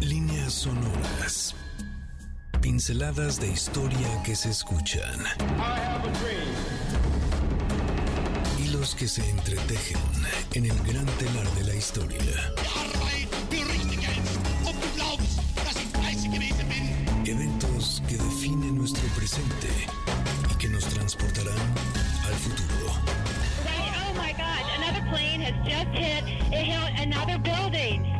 Líneas sonoras. Pinceladas de historia que se escuchan. Hilos que se entretejen en el gran telar de la historia. Eventos que definen nuestro presente y que nos transportarán al futuro. Oh my God, another plane has just hit, it hit another building,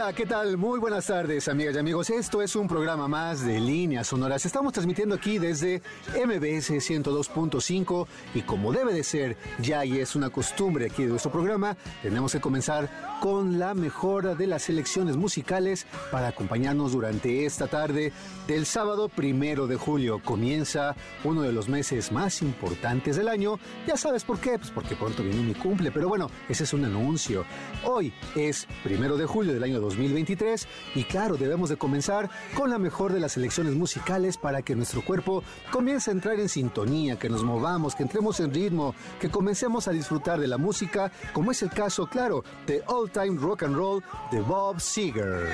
Hola, ¿qué tal? Muy buenas tardes, amigas y amigos. Esto es un programa más de Líneas Sonoras. Estamos transmitiendo aquí desde MBS 102.5 y como debe de ser, ya y es una costumbre aquí de nuestro programa, tenemos que comenzar con la mejora de las selecciones musicales para acompañarnos durante esta tarde del sábado primero de julio. Comienza uno de los meses más importantes del año. Ya sabes por qué, pues porque pronto viene mi cumple, pero bueno, ese es un anuncio. Hoy es primero de julio del año 2023 y claro, debemos de comenzar con la mejor de las selecciones musicales para que nuestro cuerpo comience a entrar en sintonía, que nos movamos, que entremos en ritmo, que comencemos a disfrutar de la música, como es el caso, claro, de All Time Rock and Roll de Bob Seger.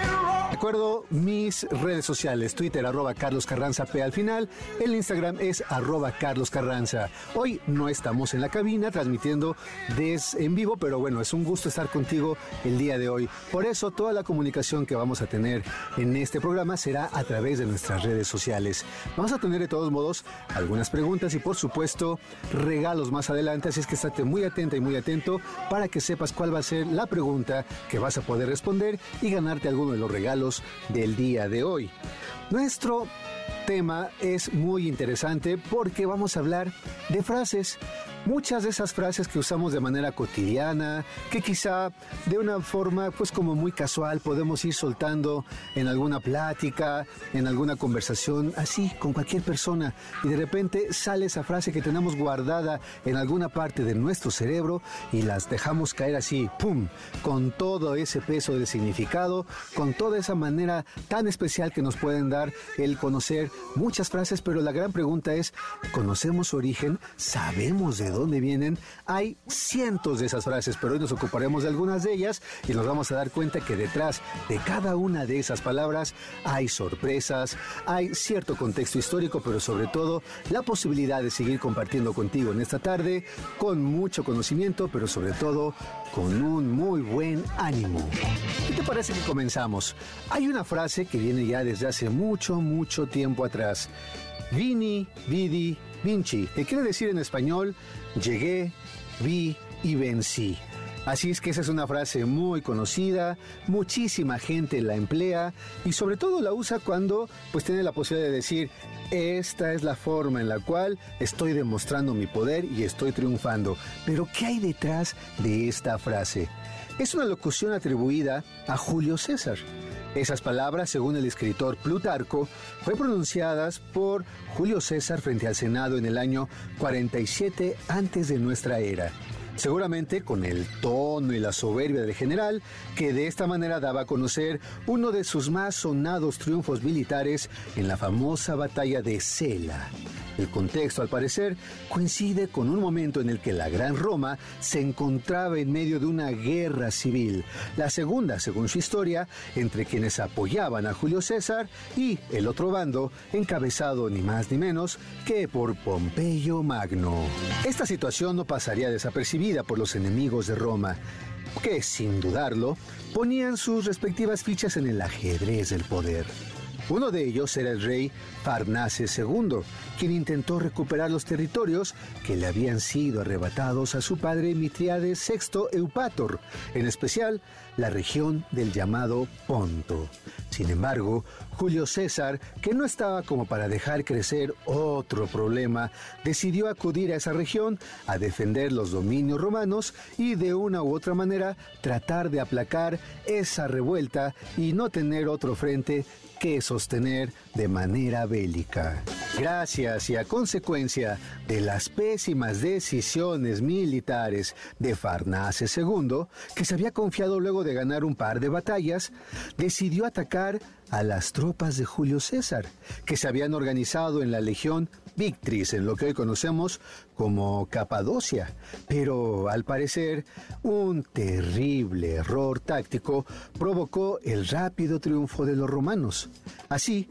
Recuerdo mis redes sociales, Twitter arroba Carlos Carranza P al final, el Instagram es arroba Carlos Carranza. Hoy no estamos en la cabina transmitiendo des en vivo, pero bueno, es un gusto estar contigo el día de hoy. Por eso toda la comunicación que vamos a tener en este programa será a través de nuestras redes sociales. Vamos a tener de todos modos algunas preguntas y por supuesto regalos más adelante, así es que estate muy atenta y muy atento para que sepas cuál va a ser la pregunta que vas a poder responder y ganarte alguno de los regalos del día de hoy. Nuestro tema es muy interesante porque vamos a hablar de frases. Muchas de esas frases que usamos de manera cotidiana, que quizá de una forma pues como muy casual podemos ir soltando en alguna plática, en alguna conversación, así con cualquier persona y de repente sale esa frase que tenemos guardada en alguna parte de nuestro cerebro y las dejamos caer así, pum, con todo ese peso del significado, con toda esa manera tan especial que nos pueden dar el conocer muchas frases, pero la gran pregunta es, ¿conocemos su origen? ¿Sabemos de dónde vienen? Hay cientos de esas frases, pero hoy nos ocuparemos de algunas de ellas y nos vamos a dar cuenta que detrás de cada una de esas palabras hay sorpresas, hay cierto contexto histórico, pero sobre todo la posibilidad de seguir compartiendo contigo en esta tarde con mucho conocimiento, pero sobre todo con un muy buen ánimo. ¿Qué te parece que comenzamos? Hay una frase que viene ya desde hace mucho, mucho tiempo atrás. Vini, vidi, vinci, que quiere decir en español, llegué, vi y vencí. Así es que esa es una frase muy conocida, muchísima gente la emplea y sobre todo la usa cuando pues tiene la posibilidad de decir, esta es la forma en la cual estoy demostrando mi poder y estoy triunfando. Pero ¿qué hay detrás de esta frase? Es una locución atribuida a Julio César. Esas palabras, según el escritor Plutarco, fue pronunciadas por Julio César frente al Senado en el año 47 antes de nuestra era. Seguramente con el tono y la soberbia del general, que de esta manera daba a conocer uno de sus más sonados triunfos militares en la famosa batalla de Sela. El contexto, al parecer, coincide con un momento en el que la Gran Roma se encontraba en medio de una guerra civil, la segunda, según su historia, entre quienes apoyaban a Julio César y el otro bando, encabezado ni más ni menos que por Pompeyo Magno. Esta situación no pasaría desapercibida por los enemigos de Roma, que, sin dudarlo, ponían sus respectivas fichas en el ajedrez del poder. Uno de ellos era el rey Farnaces II, quien intentó recuperar los territorios que le habían sido arrebatados a su padre Mitriades VI Eupator, en especial la región del llamado Ponto. Sin embargo, Julio César, que no estaba como para dejar crecer otro problema, decidió acudir a esa región a defender los dominios romanos y de una u otra manera tratar de aplacar esa revuelta y no tener otro frente que sostener de manera bélica. Gracias y a consecuencia de las pésimas decisiones militares de Farnaces II, que se había confiado luego de ganar un par de batallas, decidió atacar a las tropas de Julio César, que se habían organizado en la Legión Victris, en lo que hoy conocemos como Capadocia. Pero al parecer, un terrible error táctico provocó el rápido triunfo de los romanos. Así,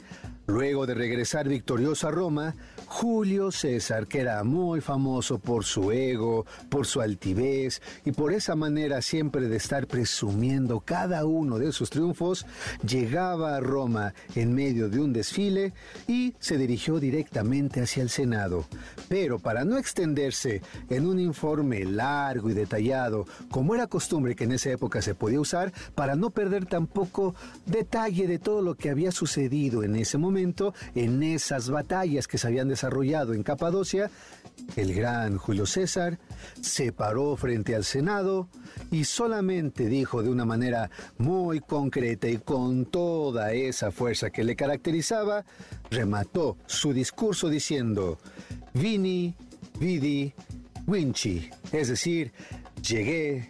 luego de regresar victorioso a Roma, Julio César, que era muy famoso por su ego, por su altivez y por esa manera siempre de estar presumiendo cada uno de sus triunfos, llegaba a Roma en medio de un desfile y se dirigió directamente hacia el Senado. Pero para no extenderse en un informe largo y detallado, como era costumbre que en esa época se podía usar, para no perder tampoco detalle de todo lo que había sucedido en ese momento, en esas batallas que se habían desarrollado, en Capadocia, el gran Julio César se paró frente al Senado y solamente dijo de una manera muy concreta y con toda esa fuerza que le caracterizaba, remató su discurso diciendo, Vini, vidi, vinci, es decir, llegué,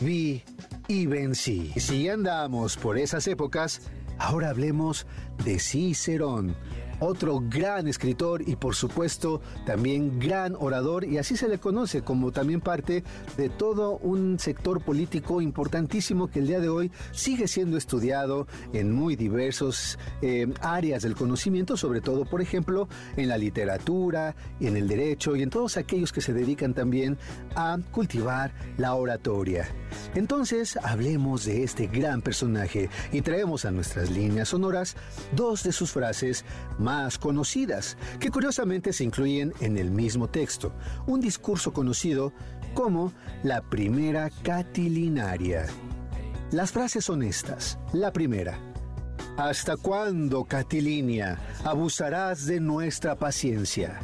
vi y vencí. Si andamos por esas épocas, ahora hablemos de Cicerón otro gran escritor y por supuesto también gran orador y así se le conoce como también parte de todo un sector político importantísimo que el día de hoy sigue siendo estudiado en muy diversos eh, áreas del conocimiento, sobre todo por ejemplo en la literatura, en el derecho y en todos aquellos que se dedican también a cultivar la oratoria. Entonces hablemos de este gran personaje y traemos a nuestras líneas sonoras dos de sus frases más conocidas, que curiosamente se incluyen en el mismo texto, un discurso conocido como la primera catilinaria. Las frases son estas. La primera. ¿Hasta cuándo, Catilinia, abusarás de nuestra paciencia?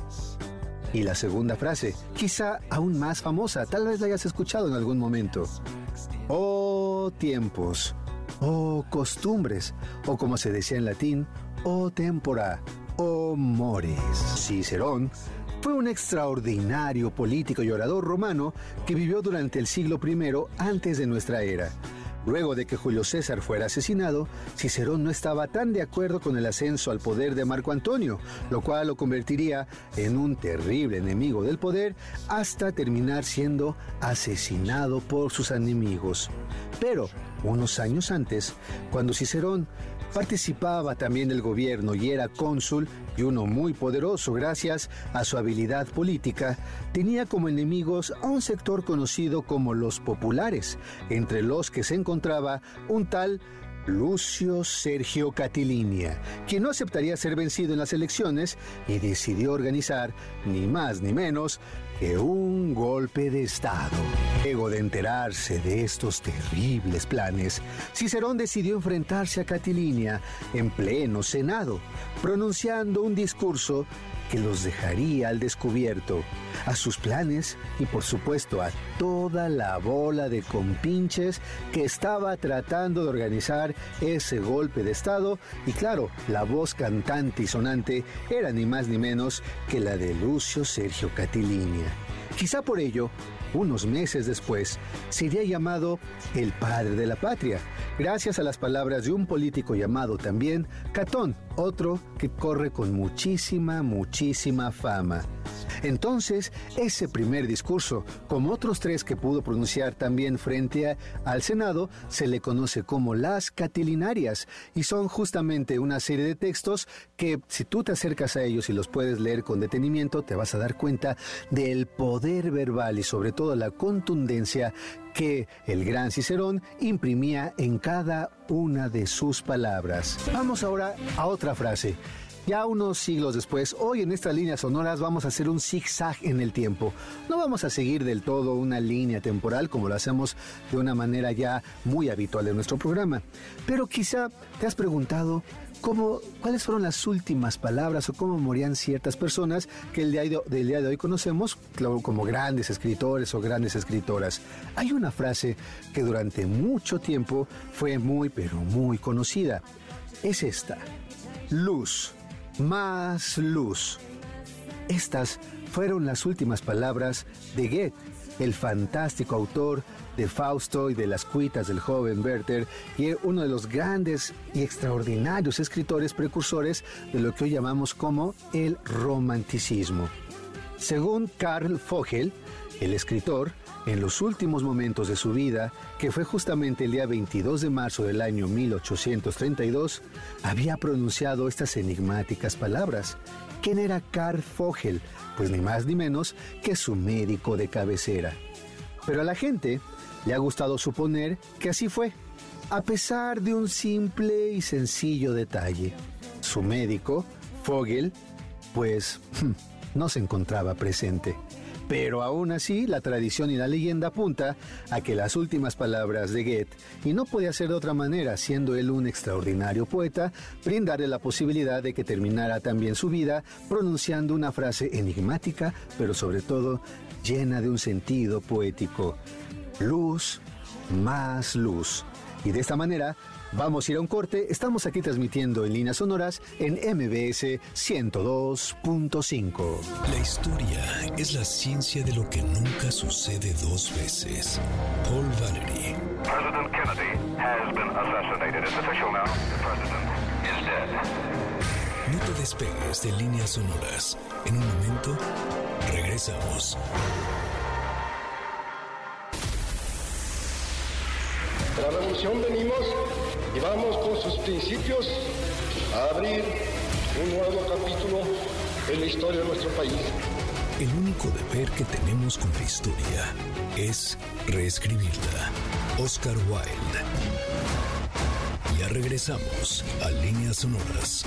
Y la segunda frase, quizá aún más famosa, tal vez la hayas escuchado en algún momento. Oh tiempos, oh costumbres, o como se decía en latín, o tempora, o mores. Cicerón fue un extraordinario político y orador romano que vivió durante el siglo I antes de nuestra era. Luego de que Julio César fuera asesinado, Cicerón no estaba tan de acuerdo con el ascenso al poder de Marco Antonio, lo cual lo convertiría en un terrible enemigo del poder hasta terminar siendo asesinado por sus enemigos. Pero, unos años antes, cuando Cicerón Participaba también del gobierno y era cónsul y uno muy poderoso gracias a su habilidad política. Tenía como enemigos a un sector conocido como los populares, entre los que se encontraba un tal Lucio Sergio Catilinia, quien no aceptaría ser vencido en las elecciones y decidió organizar, ni más ni menos, que un golpe de Estado. Luego de enterarse de estos terribles planes, Cicerón decidió enfrentarse a Catilinia en pleno Senado, pronunciando un discurso que los dejaría al descubierto, a sus planes y por supuesto a toda la bola de compinches que estaba tratando de organizar ese golpe de Estado y claro, la voz cantante y sonante era ni más ni menos que la de Lucio Sergio Catilinia. Quizá por ello, unos meses después, sería llamado el padre de la patria, gracias a las palabras de un político llamado también Catón, otro que corre con muchísima, muchísima fama. Entonces, ese primer discurso, como otros tres que pudo pronunciar también frente al Senado, se le conoce como las catilinarias y son justamente una serie de textos que si tú te acercas a ellos y los puedes leer con detenimiento, te vas a dar cuenta del poder verbal y sobre todo la contundencia que el gran Cicerón imprimía en cada una de sus palabras. Vamos ahora a otra frase. Ya unos siglos después, hoy en estas líneas sonoras vamos a hacer un zigzag en el tiempo. No vamos a seguir del todo una línea temporal como lo hacemos de una manera ya muy habitual en nuestro programa. Pero quizá te has preguntado cuáles fueron las últimas palabras o cómo morían ciertas personas que el día de, del día de hoy conocemos como grandes escritores o grandes escritoras. Hay una frase que durante mucho tiempo fue muy pero muy conocida. Es esta. Luz más luz. Estas fueron las últimas palabras de Goethe, el fantástico autor de Fausto y de las cuitas del joven Werther y uno de los grandes y extraordinarios escritores precursores de lo que hoy llamamos como el romanticismo. Según Karl Vogel, el escritor, en los últimos momentos de su vida, que fue justamente el día 22 de marzo del año 1832, había pronunciado estas enigmáticas palabras. ¿Quién era Karl Vogel? Pues ni más ni menos que su médico de cabecera. Pero a la gente le ha gustado suponer que así fue, a pesar de un simple y sencillo detalle. Su médico, Vogel, pues no se encontraba presente. Pero aún así, la tradición y la leyenda apunta a que las últimas palabras de Goethe, y no podía ser de otra manera, siendo él un extraordinario poeta, brindarle la posibilidad de que terminara también su vida pronunciando una frase enigmática, pero sobre todo llena de un sentido poético. Luz, más luz. Y de esta manera Vamos a ir a un corte. Estamos aquí transmitiendo en líneas sonoras en MBS 102.5. La historia es la ciencia de lo que nunca sucede dos veces. Paul Valery. President Kennedy has been assassinated. It's official now. The president is dead. No te despegues de líneas sonoras. En un momento, regresamos. De la revolución venimos y vamos con sus principios a abrir un nuevo capítulo en la historia de nuestro país. El único deber que tenemos con la historia es reescribirla. Oscar Wilde. Ya regresamos a Líneas Sonoras.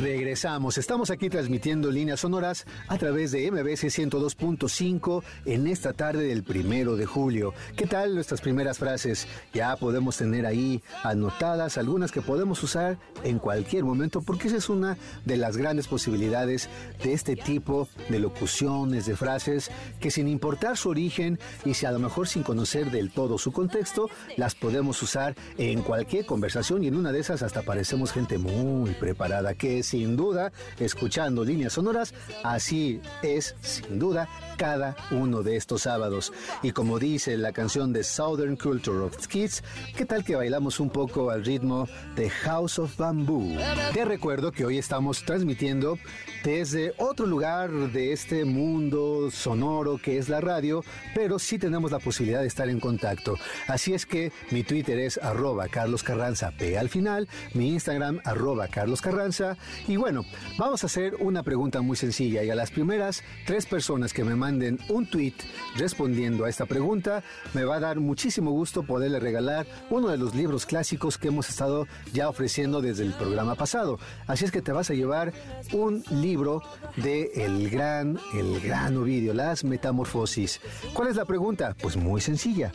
Regresamos, estamos aquí transmitiendo líneas sonoras a través de MBC 102.5 en esta tarde del primero de julio. ¿Qué tal nuestras primeras frases? Ya podemos tener ahí anotadas algunas que podemos usar en cualquier momento porque esa es una de las grandes posibilidades de este tipo de locuciones, de frases que sin importar su origen y si a lo mejor sin conocer del todo su contexto, las podemos usar en cualquier conversación y en una de esas hasta parecemos gente muy preparada sin duda, escuchando líneas sonoras, así es sin duda cada uno de estos sábados. Y como dice la canción de Southern Culture of Kids, ¿qué tal que bailamos un poco al ritmo de House of Bamboo? Te recuerdo que hoy estamos transmitiendo desde otro lugar de este mundo sonoro que es la radio, pero sí tenemos la posibilidad de estar en contacto. Así es que mi Twitter es arroba Carlos Carranza P al final, mi Instagram arroba Carlos Carranza y bueno, vamos a hacer una pregunta muy sencilla y a las primeras tres personas que me manden un tweet respondiendo a esta pregunta, me va a dar muchísimo gusto poderle regalar uno de los libros clásicos que hemos estado ya ofreciendo desde el programa pasado. Así es que te vas a llevar un libro de el gran, el gran Ovidio, Las Metamorfosis. ¿Cuál es la pregunta? Pues muy sencilla.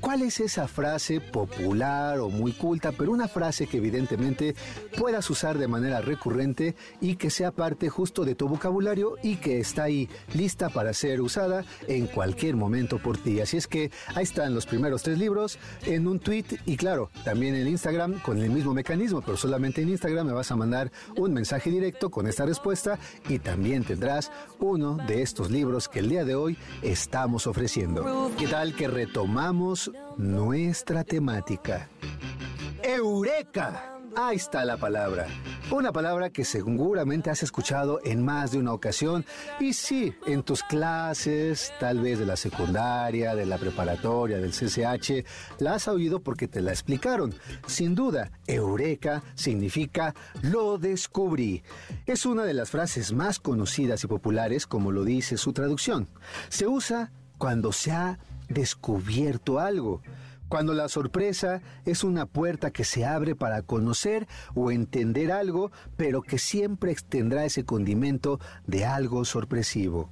¿Cuál es esa frase popular o muy culta, pero una frase que evidentemente puedas usar de manera recurrente y que sea parte justo de tu vocabulario y que está ahí lista para ser usada en cualquier momento por ti? Así es que ahí están los primeros tres libros en un tweet y claro, también en Instagram con el mismo mecanismo, pero solamente en Instagram me vas a mandar un mensaje directo con esta respuesta y también tendrás uno de estos libros que el día de hoy estamos ofreciendo. ¿Qué tal que retomamos nuestra temática? ¡Eureka! Ahí está la palabra. Una palabra que seguramente has escuchado en más de una ocasión. Y sí, en tus clases, tal vez de la secundaria, de la preparatoria, del CCH, la has oído porque te la explicaron. Sin duda, eureka significa lo descubrí. Es una de las frases más conocidas y populares, como lo dice su traducción. Se usa cuando se ha descubierto algo. Cuando la sorpresa es una puerta que se abre para conocer o entender algo, pero que siempre tendrá ese condimento de algo sorpresivo.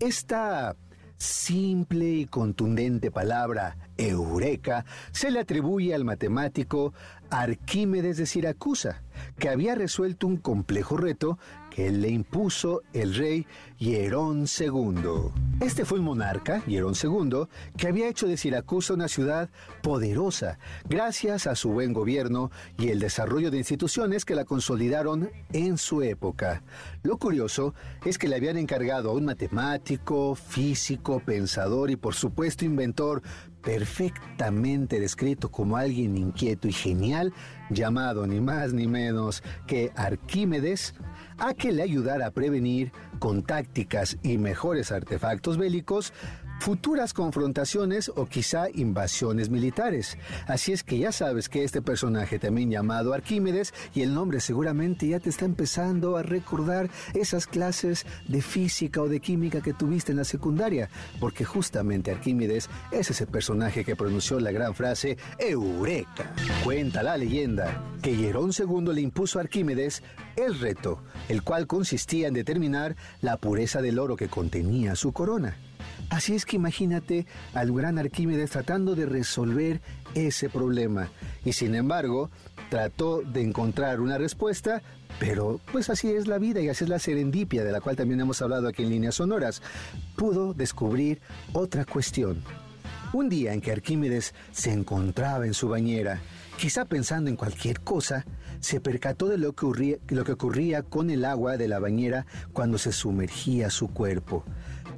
Esta simple y contundente palabra, eureka, se le atribuye al matemático Arquímedes de Siracusa, que había resuelto un complejo reto que le impuso el rey Hierón II. Este fue un monarca, Hierón II, que había hecho de Siracusa una ciudad poderosa gracias a su buen gobierno y el desarrollo de instituciones que la consolidaron en su época. Lo curioso es que le habían encargado a un matemático, físico, pensador y por supuesto inventor perfectamente descrito como alguien inquieto y genial, llamado ni más ni menos que Arquímedes, a que le ayudara a prevenir con tácticas y mejores artefactos bélicos futuras confrontaciones o quizá invasiones militares. Así es que ya sabes que este personaje también llamado Arquímedes y el nombre seguramente ya te está empezando a recordar esas clases de física o de química que tuviste en la secundaria, porque justamente Arquímedes es ese personaje que pronunció la gran frase Eureka. Cuenta la leyenda que Hierón II le impuso a Arquímedes el reto, el cual consistía en determinar la pureza del oro que contenía su corona. Así es que imagínate al gran Arquímedes tratando de resolver ese problema. Y sin embargo, trató de encontrar una respuesta, pero pues así es la vida y así es la serendipia de la cual también hemos hablado aquí en líneas sonoras. Pudo descubrir otra cuestión. Un día en que Arquímedes se encontraba en su bañera, quizá pensando en cualquier cosa, se percató de lo que, ocurría, lo que ocurría con el agua de la bañera cuando se sumergía su cuerpo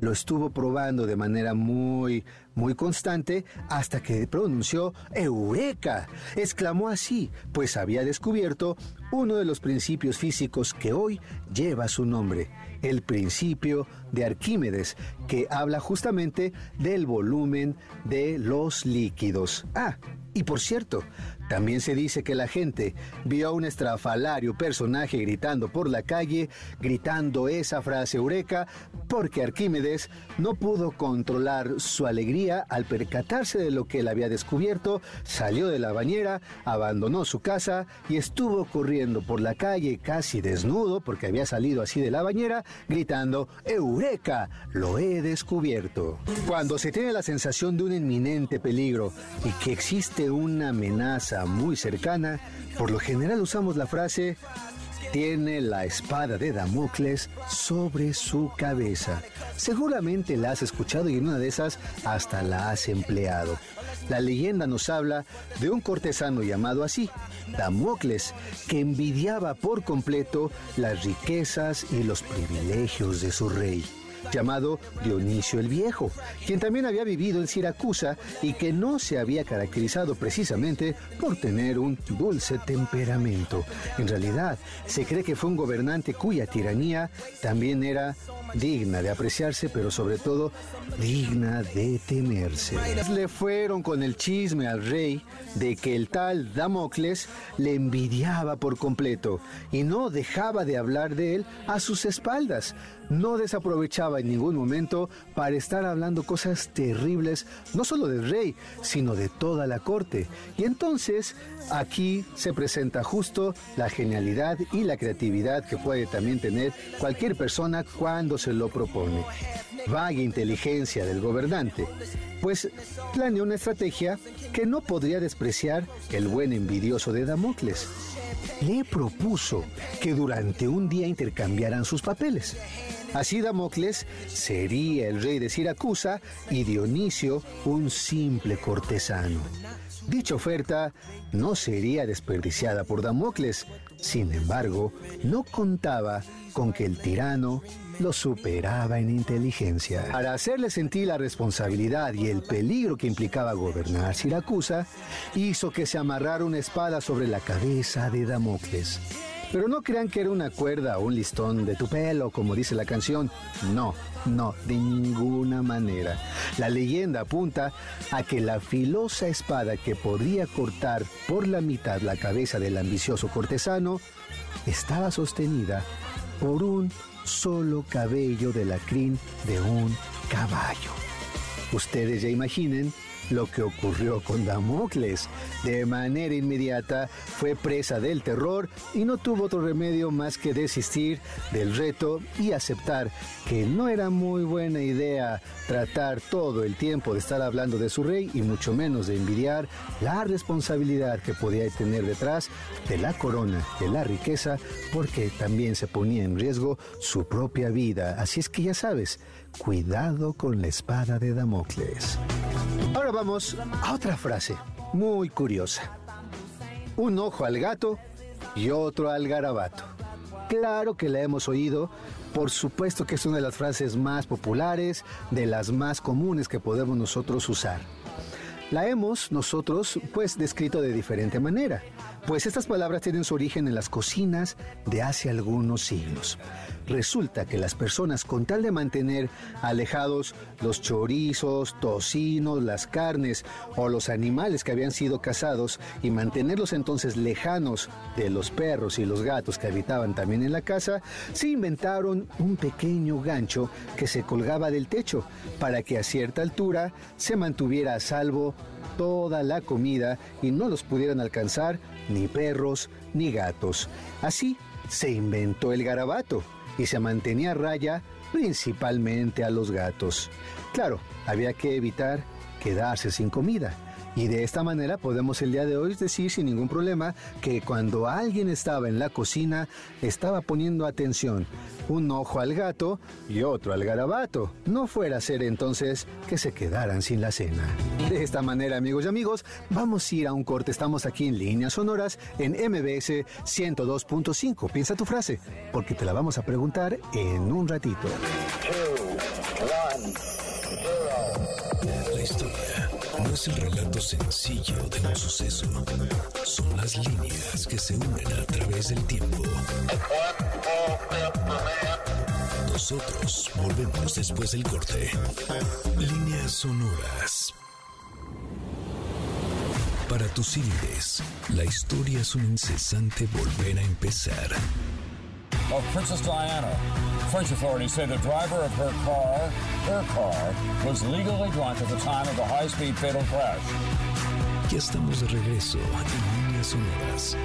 lo estuvo probando de manera muy, muy constante hasta que pronunció Eureka. Exclamó así, pues había descubierto uno de los principios físicos que hoy lleva su nombre, el principio de Arquímedes, que habla justamente del volumen de los líquidos. Ah, y por cierto, también se dice que la gente vio a un estrafalario personaje gritando por la calle, gritando esa frase eureka, porque Arquímedes no pudo controlar su alegría al percatarse de lo que él había descubierto, salió de la bañera, abandonó su casa y estuvo corriendo por la calle casi desnudo, porque había salido así de la bañera, gritando, Eureka, lo he descubierto. Cuando se tiene la sensación de un inminente peligro y que existe una amenaza muy cercana, por lo general usamos la frase tiene la espada de Damocles sobre su cabeza. Seguramente la has escuchado y en una de esas hasta la has empleado. La leyenda nos habla de un cortesano llamado así, Damocles, que envidiaba por completo las riquezas y los privilegios de su rey llamado Dionisio el Viejo, quien también había vivido en Siracusa y que no se había caracterizado precisamente por tener un dulce temperamento. En realidad, se cree que fue un gobernante cuya tiranía también era digna de apreciarse, pero sobre todo digna de temerse. Le fueron con el chisme al rey de que el tal Damocles le envidiaba por completo y no dejaba de hablar de él a sus espaldas. No desaprovechaba en ningún momento para estar hablando cosas terribles, no solo del rey, sino de toda la corte. Y entonces aquí se presenta justo la genialidad y la creatividad que puede también tener cualquier persona cuando se lo propone. Vaga inteligencia del gobernante, pues planeó una estrategia que no podría despreciar el buen envidioso de Damocles. Le propuso que durante un día intercambiaran sus papeles. Así Damocles sería el rey de Siracusa y Dionisio un simple cortesano. Dicha oferta no sería desperdiciada por Damocles, sin embargo, no contaba con que el tirano lo superaba en inteligencia. Para hacerle sentir la responsabilidad y el peligro que implicaba gobernar Siracusa, hizo que se amarrara una espada sobre la cabeza de Damocles. Pero no crean que era una cuerda o un listón de tu pelo, como dice la canción. No, no, de ninguna manera. La leyenda apunta a que la filosa espada que podía cortar por la mitad la cabeza del ambicioso cortesano estaba sostenida por un solo cabello de la crin de un caballo. Ustedes ya imaginen lo que ocurrió con Damocles. De manera inmediata fue presa del terror y no tuvo otro remedio más que desistir del reto y aceptar que no era muy buena idea tratar todo el tiempo de estar hablando de su rey y mucho menos de envidiar la responsabilidad que podía tener detrás de la corona, de la riqueza, porque también se ponía en riesgo su propia vida. Así es que ya sabes, cuidado con la espada de Damocles. Ahora vamos a otra frase muy curiosa. Un ojo al gato y otro al garabato. Claro que la hemos oído, por supuesto que es una de las frases más populares, de las más comunes que podemos nosotros usar. La hemos nosotros pues descrito de diferente manera, pues estas palabras tienen su origen en las cocinas de hace algunos siglos. Resulta que las personas con tal de mantener alejados los chorizos, tocinos, las carnes o los animales que habían sido cazados y mantenerlos entonces lejanos de los perros y los gatos que habitaban también en la casa, se inventaron un pequeño gancho que se colgaba del techo para que a cierta altura se mantuviera a salvo toda la comida y no los pudieran alcanzar ni perros ni gatos. Así se inventó el garabato y se mantenía a raya principalmente a los gatos. Claro, había que evitar quedarse sin comida. Y de esta manera podemos el día de hoy decir sin ningún problema que cuando alguien estaba en la cocina estaba poniendo atención, un ojo al gato y otro al garabato. No fuera a ser entonces que se quedaran sin la cena. De esta manera, amigos y amigos, vamos a ir a un corte. Estamos aquí en líneas sonoras en MBS 102.5. Piensa tu frase, porque te la vamos a preguntar en un ratito. La historia no es el relato sencillo de un suceso. Son las líneas que se unen a través del tiempo. Nosotros volvemos después del corte. Líneas sonoras. Para tus civiles, la historia es un incesante volver a empezar. of Princess Diana. French authorities say the driver of her car, her car, was legally drunk at the time of the high-speed fatal crash. Ya estamos de regreso en líneas.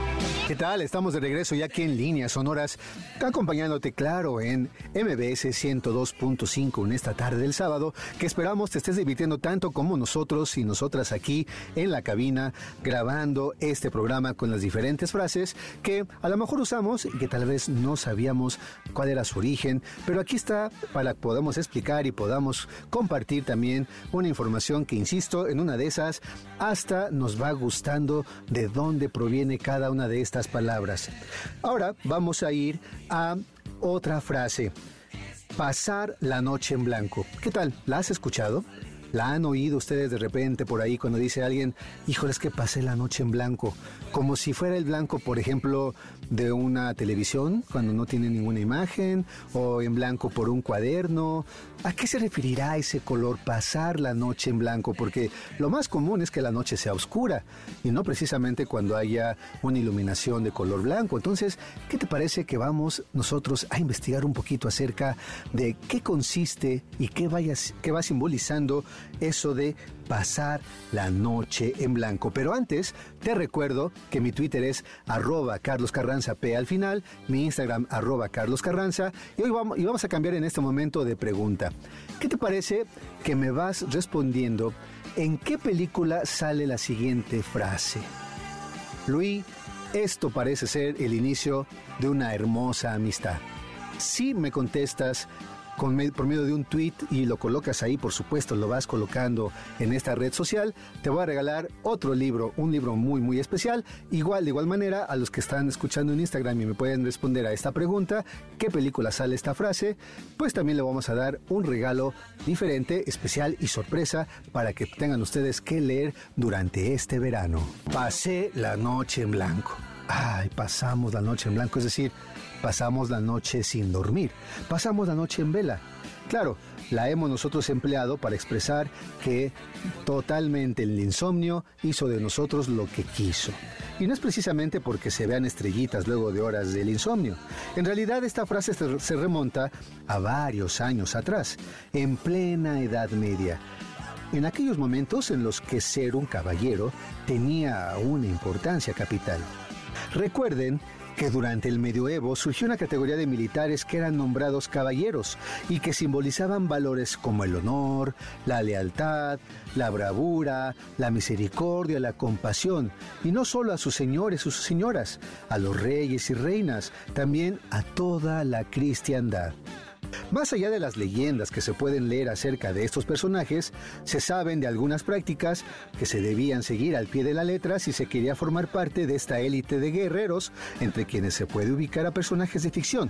¿Qué tal? Estamos de regreso ya aquí en líneas sonoras, acompañándote claro en MBS 102.5 en esta tarde del sábado, que esperamos te estés divirtiendo tanto como nosotros y nosotras aquí en la cabina grabando este programa con las diferentes frases que a lo mejor usamos y que tal vez no sabíamos cuál era su origen, pero aquí está para que podamos explicar y podamos compartir también una información que, insisto, en una de esas hasta nos va gustando de dónde proviene cada una de estas palabras. Ahora vamos a ir a otra frase. Pasar la noche en blanco. ¿Qué tal? ¿La has escuchado? ¿La han oído ustedes de repente por ahí cuando dice alguien, híjole, es que pasé la noche en blanco? Como si fuera el blanco, por ejemplo, de una televisión, cuando no tiene ninguna imagen, o en blanco por un cuaderno. ¿A qué se referirá ese color pasar la noche en blanco? Porque lo más común es que la noche sea oscura y no precisamente cuando haya una iluminación de color blanco. Entonces, ¿qué te parece que vamos nosotros a investigar un poquito acerca de qué consiste y qué, vaya, qué va simbolizando eso de pasar la noche en blanco. Pero antes, te recuerdo que mi Twitter es arroba Carlos Carranza P al final, mi Instagram arroba Carlos Carranza, y hoy vamos, y vamos a cambiar en este momento de pregunta. ¿Qué te parece que me vas respondiendo en qué película sale la siguiente frase? Luis, esto parece ser el inicio de una hermosa amistad. Si me contestas por medio de un tweet y lo colocas ahí, por supuesto, lo vas colocando en esta red social, te voy a regalar otro libro, un libro muy, muy especial. Igual, de igual manera, a los que están escuchando en Instagram y me pueden responder a esta pregunta, ¿qué película sale esta frase? Pues también le vamos a dar un regalo diferente, especial y sorpresa para que tengan ustedes que leer durante este verano. Pasé la noche en blanco. Ay, pasamos la noche en blanco, es decir, pasamos la noche sin dormir, pasamos la noche en vela. Claro, la hemos nosotros empleado para expresar que totalmente el insomnio hizo de nosotros lo que quiso. Y no es precisamente porque se vean estrellitas luego de horas del insomnio. En realidad esta frase se remonta a varios años atrás, en plena Edad Media. en aquellos momentos en los que ser un caballero tenía una importancia capital. Recuerden que durante el medioevo surgió una categoría de militares que eran nombrados caballeros y que simbolizaban valores como el honor, la lealtad, la bravura, la misericordia, la compasión, y no solo a sus señores o sus señoras, a los reyes y reinas, también a toda la cristiandad. Más allá de las leyendas que se pueden leer acerca de estos personajes, se saben de algunas prácticas que se debían seguir al pie de la letra si se quería formar parte de esta élite de guerreros, entre quienes se puede ubicar a personajes de ficción,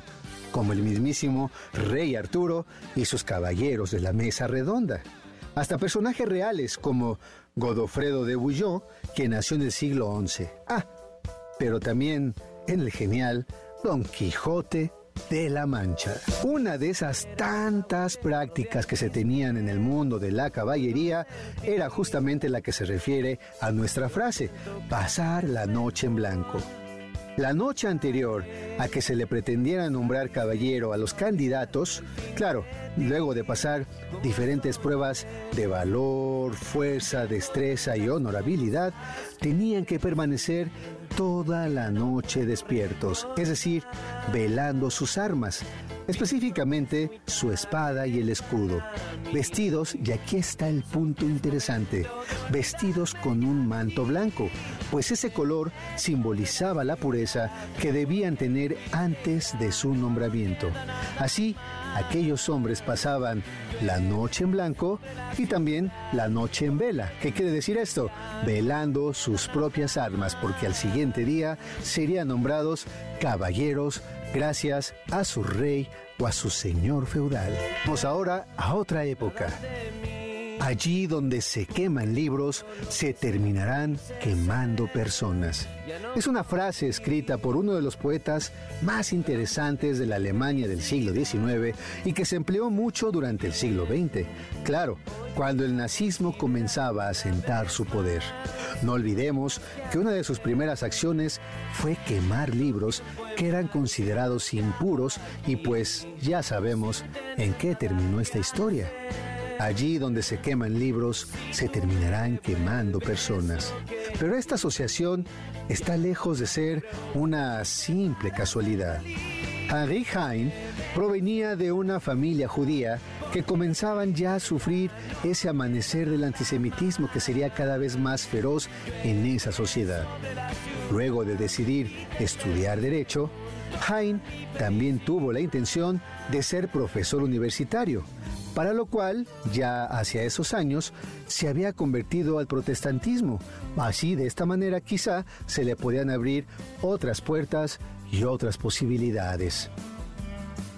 como el mismísimo Rey Arturo y sus caballeros de la mesa redonda. Hasta personajes reales como Godofredo de Bouillon, que nació en el siglo XI. Ah, pero también en el genial Don Quijote de la Mancha. Una de esas tantas prácticas que se tenían en el mundo de la caballería era justamente la que se refiere a nuestra frase, pasar la noche en blanco. La noche anterior a que se le pretendiera nombrar caballero a los candidatos, claro, luego de pasar diferentes pruebas de valor, fuerza, destreza y honorabilidad, tenían que permanecer toda la noche despiertos, es decir, velando sus armas, específicamente su espada y el escudo, vestidos, y aquí está el punto interesante, vestidos con un manto blanco, pues ese color simbolizaba la pureza que debían tener antes de su nombramiento. Así, aquellos hombres pasaban la noche en blanco y también la noche en vela. ¿Qué quiere decir esto? Velando sus propias armas, porque al siguiente día serían nombrados caballeros gracias a su rey o a su señor feudal. Vamos ahora a otra época. Allí donde se queman libros, se terminarán quemando personas. Es una frase escrita por uno de los poetas más interesantes de la Alemania del siglo XIX y que se empleó mucho durante el siglo XX. Claro, cuando el nazismo comenzaba a sentar su poder. No olvidemos que una de sus primeras acciones fue quemar libros que eran considerados impuros y pues ya sabemos en qué terminó esta historia. Allí donde se queman libros, se terminarán quemando personas. Pero esta asociación está lejos de ser una simple casualidad. Henry Heine provenía de una familia judía que comenzaban ya a sufrir ese amanecer del antisemitismo que sería cada vez más feroz en esa sociedad. Luego de decidir estudiar derecho, Heine también tuvo la intención de ser profesor universitario para lo cual ya hacia esos años se había convertido al protestantismo. Así, de esta manera quizá se le podían abrir otras puertas y otras posibilidades.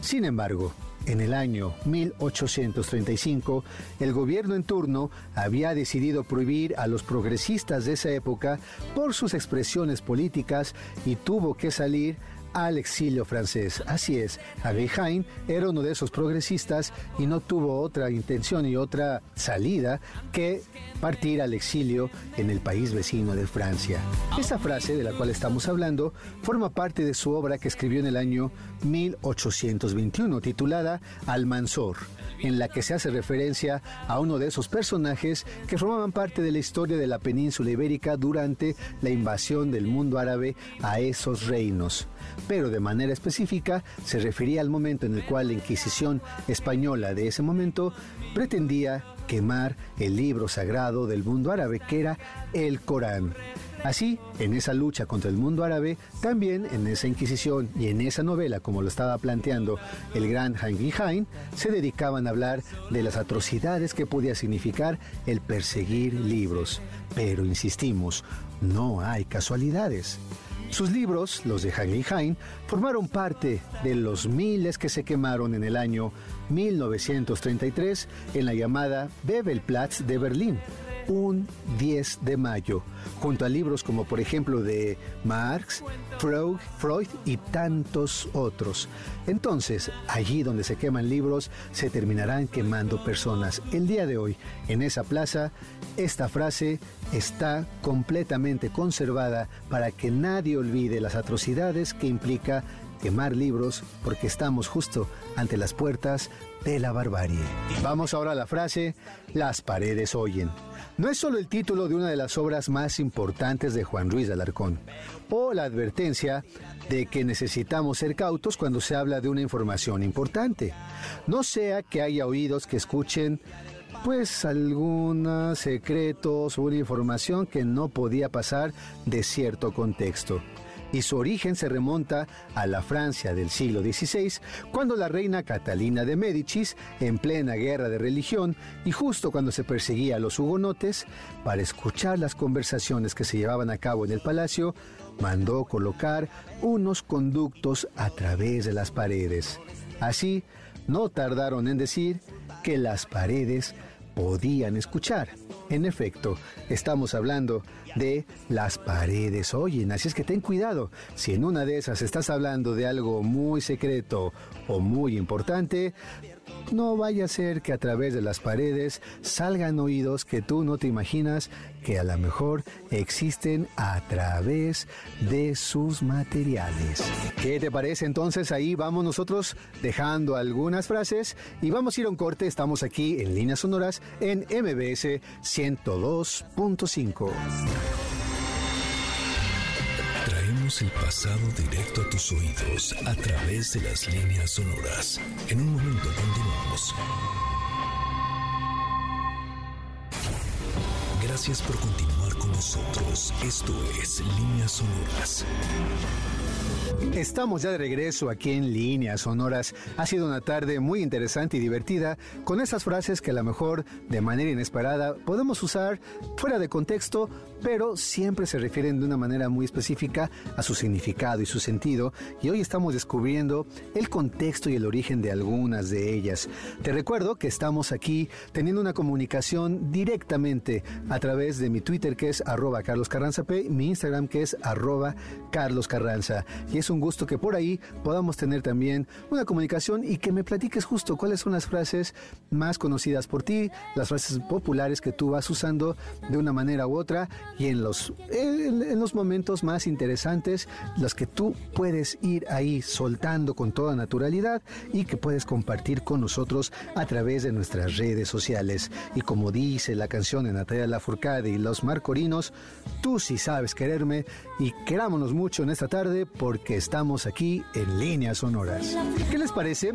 Sin embargo, en el año 1835, el gobierno en turno había decidido prohibir a los progresistas de esa época por sus expresiones políticas y tuvo que salir al exilio francés. Así es, Heine era uno de esos progresistas y no tuvo otra intención y otra salida que partir al exilio en el país vecino de Francia. Esta frase de la cual estamos hablando forma parte de su obra que escribió en el año 1821 titulada Almanzor en la que se hace referencia a uno de esos personajes que formaban parte de la historia de la península ibérica durante la invasión del mundo árabe a esos reinos. Pero de manera específica se refería al momento en el cual la Inquisición española de ese momento pretendía quemar el libro sagrado del mundo árabe, que era el Corán. Así, en esa lucha contra el mundo árabe, también en esa Inquisición y en esa novela, como lo estaba planteando el gran Heinrich Heine, se dedicaban a hablar de las atrocidades que podía significar el perseguir libros. Pero insistimos, no hay casualidades. Sus libros, los de Heinrich Heine, formaron parte de los miles que se quemaron en el año 1933 en la llamada Bebelplatz de Berlín un 10 de mayo, junto a libros como por ejemplo de Marx, Freud, Freud y tantos otros. Entonces, allí donde se queman libros, se terminarán quemando personas. El día de hoy, en esa plaza, esta frase está completamente conservada para que nadie olvide las atrocidades que implica quemar libros porque estamos justo ante las puertas de la barbarie. Vamos ahora a la frase, las paredes oyen. No es solo el título de una de las obras más importantes de Juan Ruiz de Alarcón, o la advertencia de que necesitamos ser cautos cuando se habla de una información importante. No sea que haya oídos que escuchen pues algunos secretos o una información que no podía pasar de cierto contexto y su origen se remonta a la Francia del siglo XVI, cuando la reina Catalina de Médicis, en plena guerra de religión y justo cuando se perseguía a los hugonotes, para escuchar las conversaciones que se llevaban a cabo en el palacio, mandó colocar unos conductos a través de las paredes. Así, no tardaron en decir que las paredes podían escuchar. En efecto, estamos hablando de las paredes oyen, así es que ten cuidado. Si en una de esas estás hablando de algo muy secreto o muy importante, no vaya a ser que a través de las paredes salgan oídos que tú no te imaginas que a lo mejor existen a través de sus materiales. ¿Qué te parece entonces? Ahí vamos nosotros dejando algunas frases y vamos a ir a un corte. Estamos aquí en líneas sonoras en MBS 102.5. El pasado directo a tus oídos a través de las líneas sonoras. En un momento continuamos. Gracias por continuar con nosotros. Esto es Líneas Sonoras. Estamos ya de regreso aquí en Líneas Sonoras. Ha sido una tarde muy interesante y divertida con esas frases que a lo mejor de manera inesperada podemos usar fuera de contexto, pero siempre se refieren de una manera muy específica a su significado y su sentido. Y hoy estamos descubriendo el contexto y el origen de algunas de ellas. Te recuerdo que estamos aquí teniendo una comunicación directamente a través de mi Twitter que es arroba Carlos Carranza P, mi Instagram que es arroba Carlos Carranza. Y es un gusto que por ahí podamos tener también una comunicación y que me platiques justo cuáles son las frases más conocidas por ti, las frases populares que tú vas usando de una manera u otra y en los, en, en los momentos más interesantes, los que tú puedes ir ahí soltando con toda naturalidad y que puedes compartir con nosotros a través de nuestras redes sociales. Y como dice la canción de Natalia Lafourcade y los Marcorinos, tú sí sabes quererme y querámonos mucho en esta tarde porque estamos aquí en líneas sonoras. ¿Qué les parece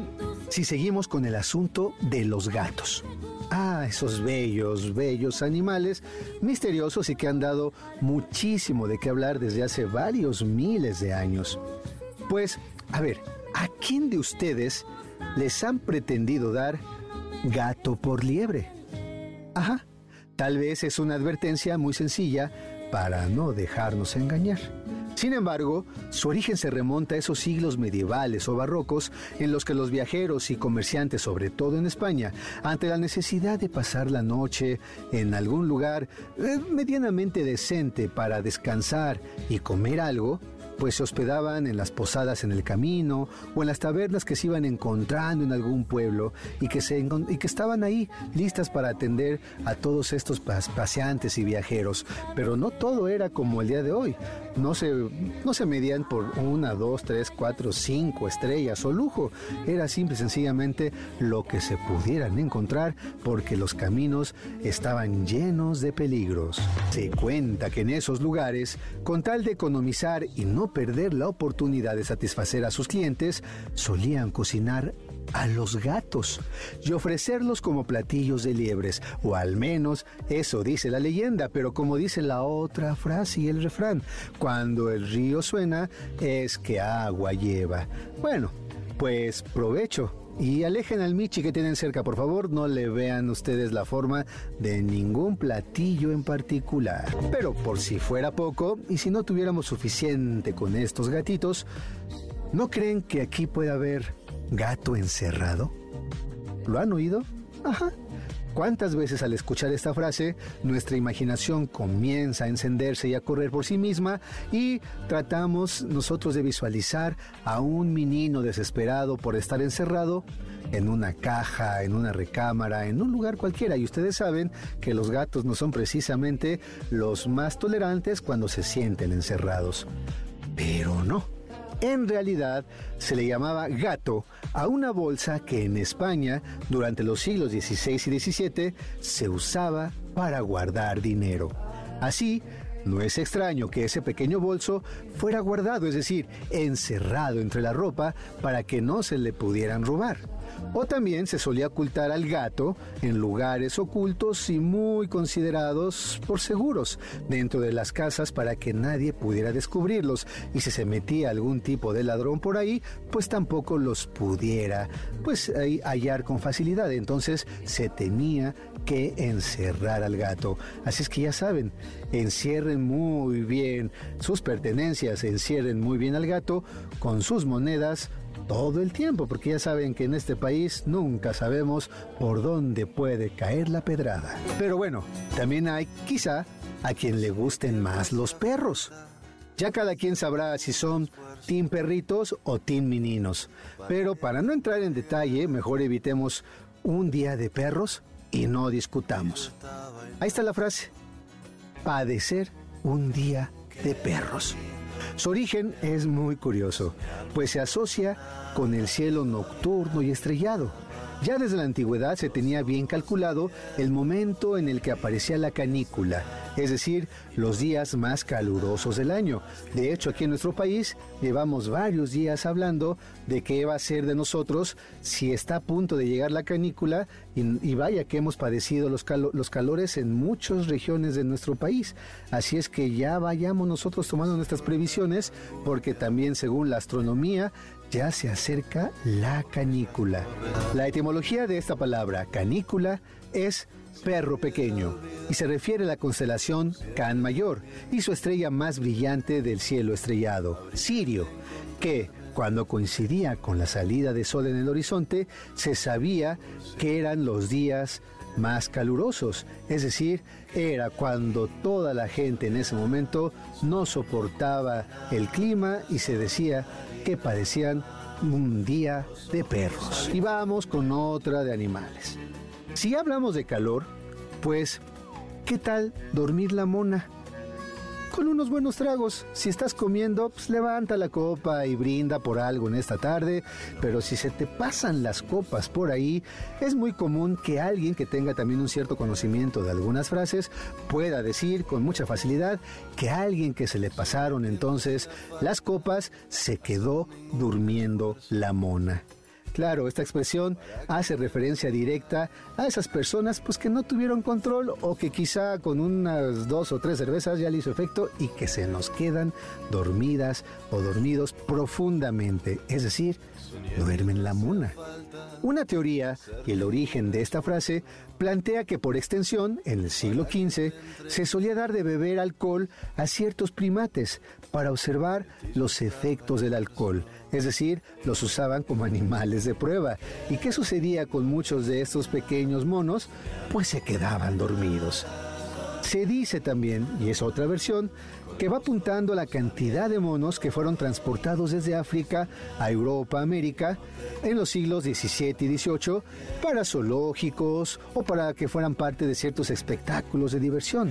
si seguimos con el asunto de los gatos? Ah, esos bellos, bellos animales misteriosos y que han dado muchísimo de qué hablar desde hace varios miles de años. Pues, a ver, ¿a quién de ustedes les han pretendido dar gato por liebre? Ajá, tal vez es una advertencia muy sencilla para no dejarnos engañar. Sin embargo, su origen se remonta a esos siglos medievales o barrocos en los que los viajeros y comerciantes, sobre todo en España, ante la necesidad de pasar la noche en algún lugar eh, medianamente decente para descansar y comer algo, pues se hospedaban en las posadas en el camino o en las tabernas que se iban encontrando en algún pueblo y que, se, y que estaban ahí listas para atender a todos estos paseantes y viajeros. Pero no todo era como el día de hoy. No se, no se medían por una, dos, tres, cuatro, cinco estrellas o lujo. Era simple y sencillamente lo que se pudieran encontrar porque los caminos estaban llenos de peligros. Se cuenta que en esos lugares, con tal de economizar y no perder la oportunidad de satisfacer a sus clientes, solían cocinar a los gatos y ofrecerlos como platillos de liebres, o al menos eso dice la leyenda, pero como dice la otra frase y el refrán, cuando el río suena es que agua lleva. Bueno, pues provecho. Y alejen al Michi que tienen cerca, por favor, no le vean ustedes la forma de ningún platillo en particular. Pero por si fuera poco, y si no tuviéramos suficiente con estos gatitos, ¿no creen que aquí puede haber gato encerrado? ¿Lo han oído? Ajá. ¿Cuántas veces al escuchar esta frase nuestra imaginación comienza a encenderse y a correr por sí misma y tratamos nosotros de visualizar a un menino desesperado por estar encerrado en una caja, en una recámara, en un lugar cualquiera? Y ustedes saben que los gatos no son precisamente los más tolerantes cuando se sienten encerrados. Pero no. En realidad se le llamaba gato a una bolsa que en España durante los siglos XVI y XVII se usaba para guardar dinero. Así, no es extraño que ese pequeño bolso fuera guardado, es decir, encerrado entre la ropa para que no se le pudieran robar. O también se solía ocultar al gato en lugares ocultos y muy considerados por seguros dentro de las casas para que nadie pudiera descubrirlos. Y si se metía algún tipo de ladrón por ahí, pues tampoco los pudiera pues hallar con facilidad. Entonces se tenía que encerrar al gato. Así es que ya saben, encierren muy bien sus pertenencias, encierren muy bien al gato con sus monedas todo el tiempo, porque ya saben que en este país nunca sabemos por dónde puede caer la pedrada. Pero bueno, también hay quizá a quien le gusten más los perros. Ya cada quien sabrá si son team perritos o team meninos. Pero para no entrar en detalle, mejor evitemos un día de perros y no discutamos. Ahí está la frase. Padecer un día de perros. Su origen es muy curioso, pues se asocia con el cielo nocturno y estrellado. Ya desde la antigüedad se tenía bien calculado el momento en el que aparecía la canícula, es decir, los días más calurosos del año. De hecho, aquí en nuestro país llevamos varios días hablando de qué va a ser de nosotros si está a punto de llegar la canícula y, vaya que hemos padecido los, los calores en muchas regiones de nuestro país. Así es que ya vayamos nosotros tomando nuestras previsiones porque también según la astronomía ya se acerca la canícula. La etimología de esta palabra, canícula, es perro pequeño y se refiere a la constelación Can Mayor y su estrella más brillante del cielo estrellado, Sirio, que cuando coincidía con la salida de sol en el horizonte, se sabía que eran los días más calurosos, es decir, era cuando toda la gente en ese momento no soportaba el clima y se decía que padecían un día de perros. Y vamos con otra de animales. Si hablamos de calor, pues, ¿qué tal dormir la mona? Con unos buenos tragos. Si estás comiendo, pues levanta la copa y brinda por algo en esta tarde, pero si se te pasan las copas por ahí, es muy común que alguien que tenga también un cierto conocimiento de algunas frases pueda decir con mucha facilidad que alguien que se le pasaron entonces las copas se quedó durmiendo la mona. Claro, esta expresión hace referencia directa a esas personas pues que no tuvieron control o que quizá con unas dos o tres cervezas ya le hizo efecto y que se nos quedan dormidas o dormidos profundamente, es decir, duermen la mona. Una teoría y el origen de esta frase plantea que por extensión, en el siglo XV, se solía dar de beber alcohol a ciertos primates para observar los efectos del alcohol, es decir, los usaban como animales de prueba. ¿Y qué sucedía con muchos de estos pequeños monos? Pues se quedaban dormidos. Se dice también, y es otra versión, que va apuntando a la cantidad de monos que fueron transportados desde África a Europa, América, en los siglos XVII y XVIII para zoológicos o para que fueran parte de ciertos espectáculos de diversión.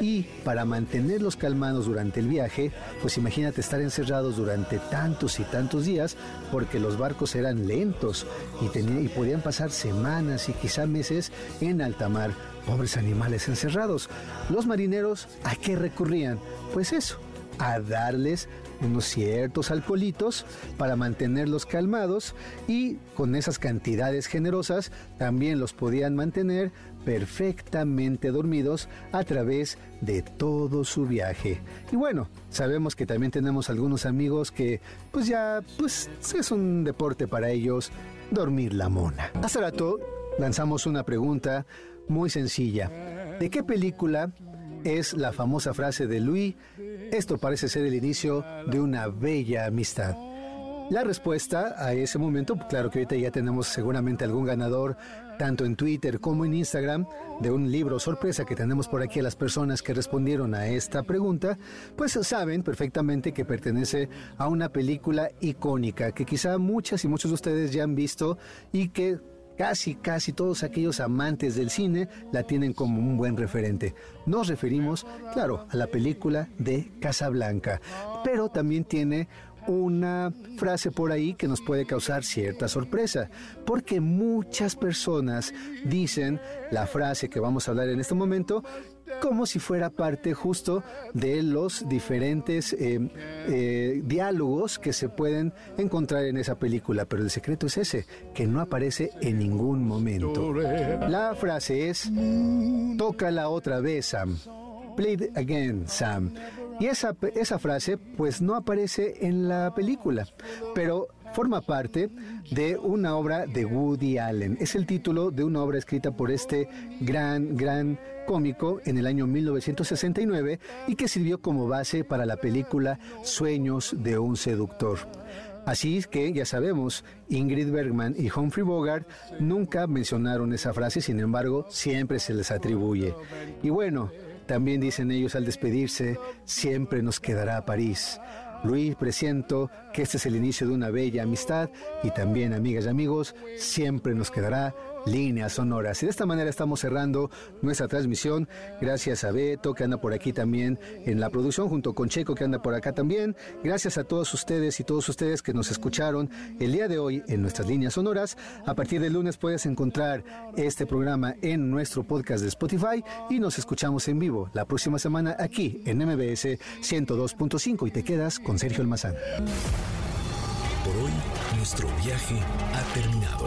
Y para mantenerlos calmados durante el viaje, pues imagínate estar encerrados durante tantos y tantos días, porque los barcos eran lentos y, podían pasar semanas y quizá meses en alta mar Pobres animales encerrados. Los marineros, ¿a qué recurrían? Pues eso, a darles unos ciertos alcoholitos para mantenerlos calmados y con esas cantidades generosas también los podían mantener perfectamente dormidos a través de todo su viaje. Y bueno, sabemos que también tenemos algunos amigos que pues ya pues es un deporte para ellos dormir la mona. Hace rato lanzamos una pregunta muy sencilla. ¿De qué película es la famosa frase de Louis? Esto parece ser el inicio de una bella amistad. La respuesta a ese momento, claro que ahorita ya tenemos seguramente algún ganador, tanto en Twitter como en Instagram, de un libro sorpresa que tenemos por aquí a las personas que respondieron a esta pregunta, pues saben perfectamente que pertenece a una película icónica que quizá muchas y muchos de ustedes ya han visto y que casi, casi todos aquellos amantes del cine la tienen como un buen referente. Nos referimos, claro, a la película de Casablanca, pero también tiene una frase por ahí que nos puede causar cierta sorpresa, porque muchas personas dicen la frase que vamos a hablar en este momento como si fuera parte justo de los diferentes eh, eh, diálogos que se pueden encontrar en esa película. Pero el secreto es ese, que no aparece en ningún momento. La frase es, tócala otra vez, Sam. Play again, Sam. Y esa, esa frase pues no aparece en la película, pero forma parte de una obra de Woody Allen. Es el título de una obra escrita por este gran, gran cómico en el año 1969 y que sirvió como base para la película Sueños de un seductor. Así que ya sabemos, Ingrid Bergman y Humphrey Bogart nunca mencionaron esa frase, sin embargo, siempre se les atribuye. Y bueno, también dicen ellos al despedirse, siempre nos quedará París. Luis, presiento que este es el inicio de una bella amistad y también, amigas y amigos, siempre nos quedará líneas sonoras. Y de esta manera estamos cerrando nuestra transmisión. Gracias a Beto, que anda por aquí también en la producción, junto con Checo, que anda por acá también. Gracias a todos ustedes y todos ustedes que nos escucharon el día de hoy en nuestras líneas sonoras. A partir del lunes puedes encontrar este programa en nuestro podcast de Spotify y nos escuchamos en vivo la próxima semana aquí en MBS 102.5 y te quedas con Sergio Almazán. Por hoy, nuestro viaje ha terminado.